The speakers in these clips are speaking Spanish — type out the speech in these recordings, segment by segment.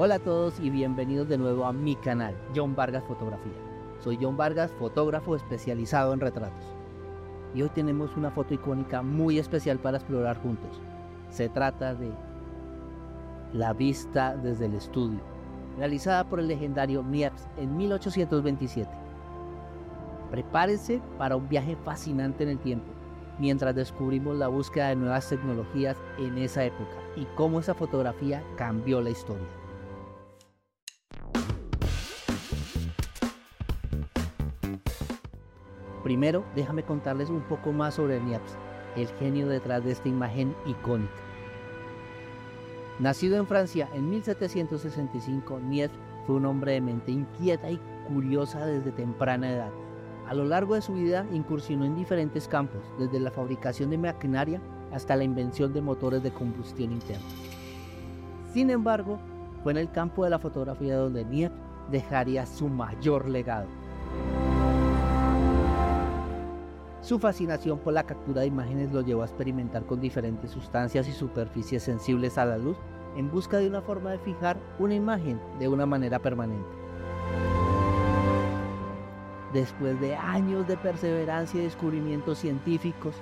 Hola a todos y bienvenidos de nuevo a mi canal, John Vargas Fotografía. Soy John Vargas, fotógrafo especializado en retratos. Y hoy tenemos una foto icónica muy especial para explorar juntos. Se trata de La vista desde el estudio, realizada por el legendario Niepce en 1827. Prepárense para un viaje fascinante en el tiempo, mientras descubrimos la búsqueda de nuevas tecnologías en esa época y cómo esa fotografía cambió la historia. Primero, déjame contarles un poco más sobre Niepce, el genio detrás de esta imagen icónica. Nacido en Francia en 1765, Niepce fue un hombre de mente inquieta y curiosa desde temprana edad. A lo largo de su vida incursionó en diferentes campos, desde la fabricación de maquinaria hasta la invención de motores de combustión interna. Sin embargo, fue en el campo de la fotografía donde Niepce dejaría su mayor legado. Su fascinación por la captura de imágenes lo llevó a experimentar con diferentes sustancias y superficies sensibles a la luz en busca de una forma de fijar una imagen de una manera permanente. Después de años de perseverancia y descubrimientos científicos,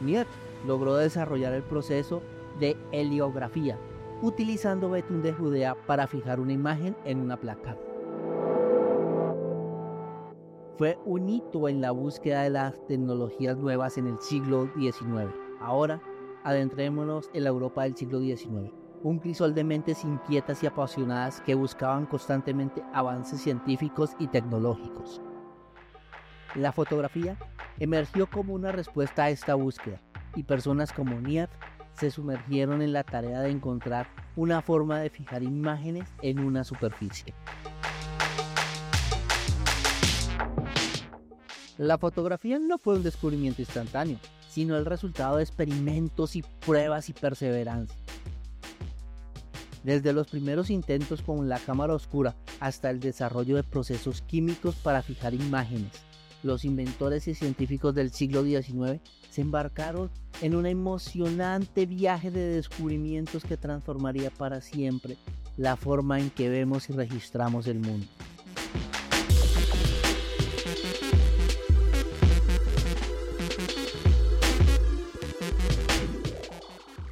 Niepce logró desarrollar el proceso de heliografía, utilizando betún de Judea para fijar una imagen en una placa fue un hito en la búsqueda de las tecnologías nuevas en el siglo XIX. Ahora, adentrémonos en la Europa del siglo XIX, un crisol de mentes inquietas y apasionadas que buscaban constantemente avances científicos y tecnológicos. La fotografía emergió como una respuesta a esta búsqueda y personas como Niepce se sumergieron en la tarea de encontrar una forma de fijar imágenes en una superficie. La fotografía no fue un descubrimiento instantáneo, sino el resultado de experimentos y pruebas y perseverancia. Desde los primeros intentos con la cámara oscura hasta el desarrollo de procesos químicos para fijar imágenes, los inventores y científicos del siglo XIX se embarcaron en un emocionante viaje de descubrimientos que transformaría para siempre la forma en que vemos y registramos el mundo.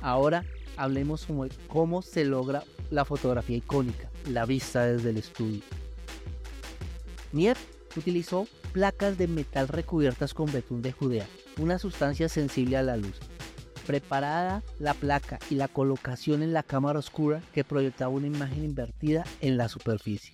Ahora hablemos sobre cómo se logra la fotografía icónica, la vista desde el estudio. Niepce utilizó placas de metal recubiertas con betún de Judea, una sustancia sensible a la luz. Preparada la placa y la colocación en la cámara oscura que proyectaba una imagen invertida en la superficie.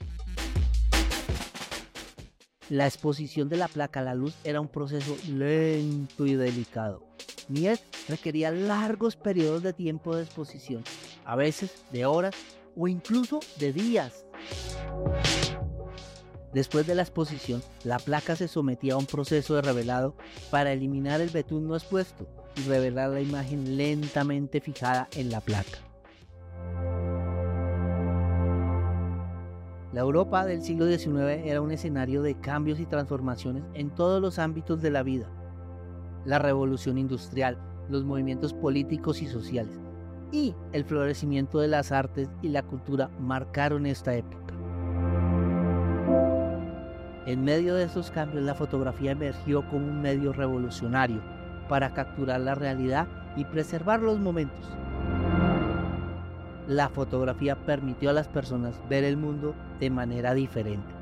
La exposición de la placa a la luz era un proceso lento y delicado. Niepce requería largos periodos de tiempo de exposición, a veces de horas o incluso de días. Después de la exposición, la placa se sometía a un proceso de revelado para eliminar el betún no expuesto y revelar la imagen lentamente fijada en la placa. La Europa del siglo XIX era un escenario de cambios y transformaciones en todos los ámbitos de la vida. La revolución industrial, los movimientos políticos y sociales y el florecimiento de las artes y la cultura marcaron esta época. En medio de esos cambios la fotografía emergió como un medio revolucionario para capturar la realidad y preservar los momentos. La fotografía permitió a las personas ver el mundo de manera diferente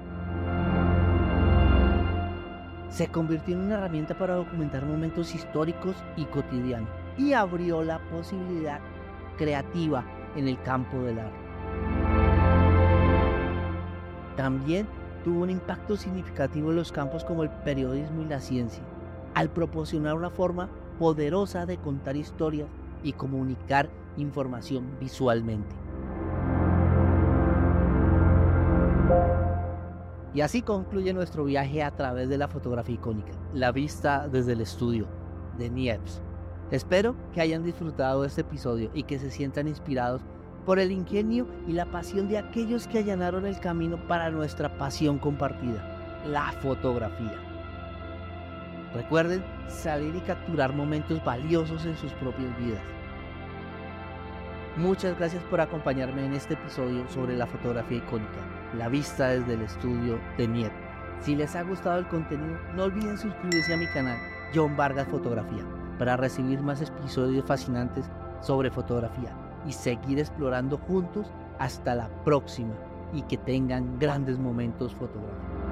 se convirtió en una herramienta para documentar momentos históricos y cotidianos y abrió la posibilidad creativa en el campo del arte. También tuvo un impacto significativo en los campos como el periodismo y la ciencia, al proporcionar una forma poderosa de contar historias y comunicar información visualmente. Y así concluye nuestro viaje a través de la fotografía icónica, la vista desde el estudio de Niepce. Espero que hayan disfrutado este episodio y que se sientan inspirados por el ingenio y la pasión de aquellos que allanaron el camino para nuestra pasión compartida, la fotografía. Recuerden salir y capturar momentos valiosos en sus propias vidas. Muchas gracias por acompañarme en este episodio sobre la fotografía icónica, la vista desde el estudio de Niet. Si les ha gustado el contenido, no olviden suscribirse a mi canal John Vargas Fotografía para recibir más episodios fascinantes sobre fotografía y seguir explorando juntos hasta la próxima y que tengan grandes momentos fotográficos.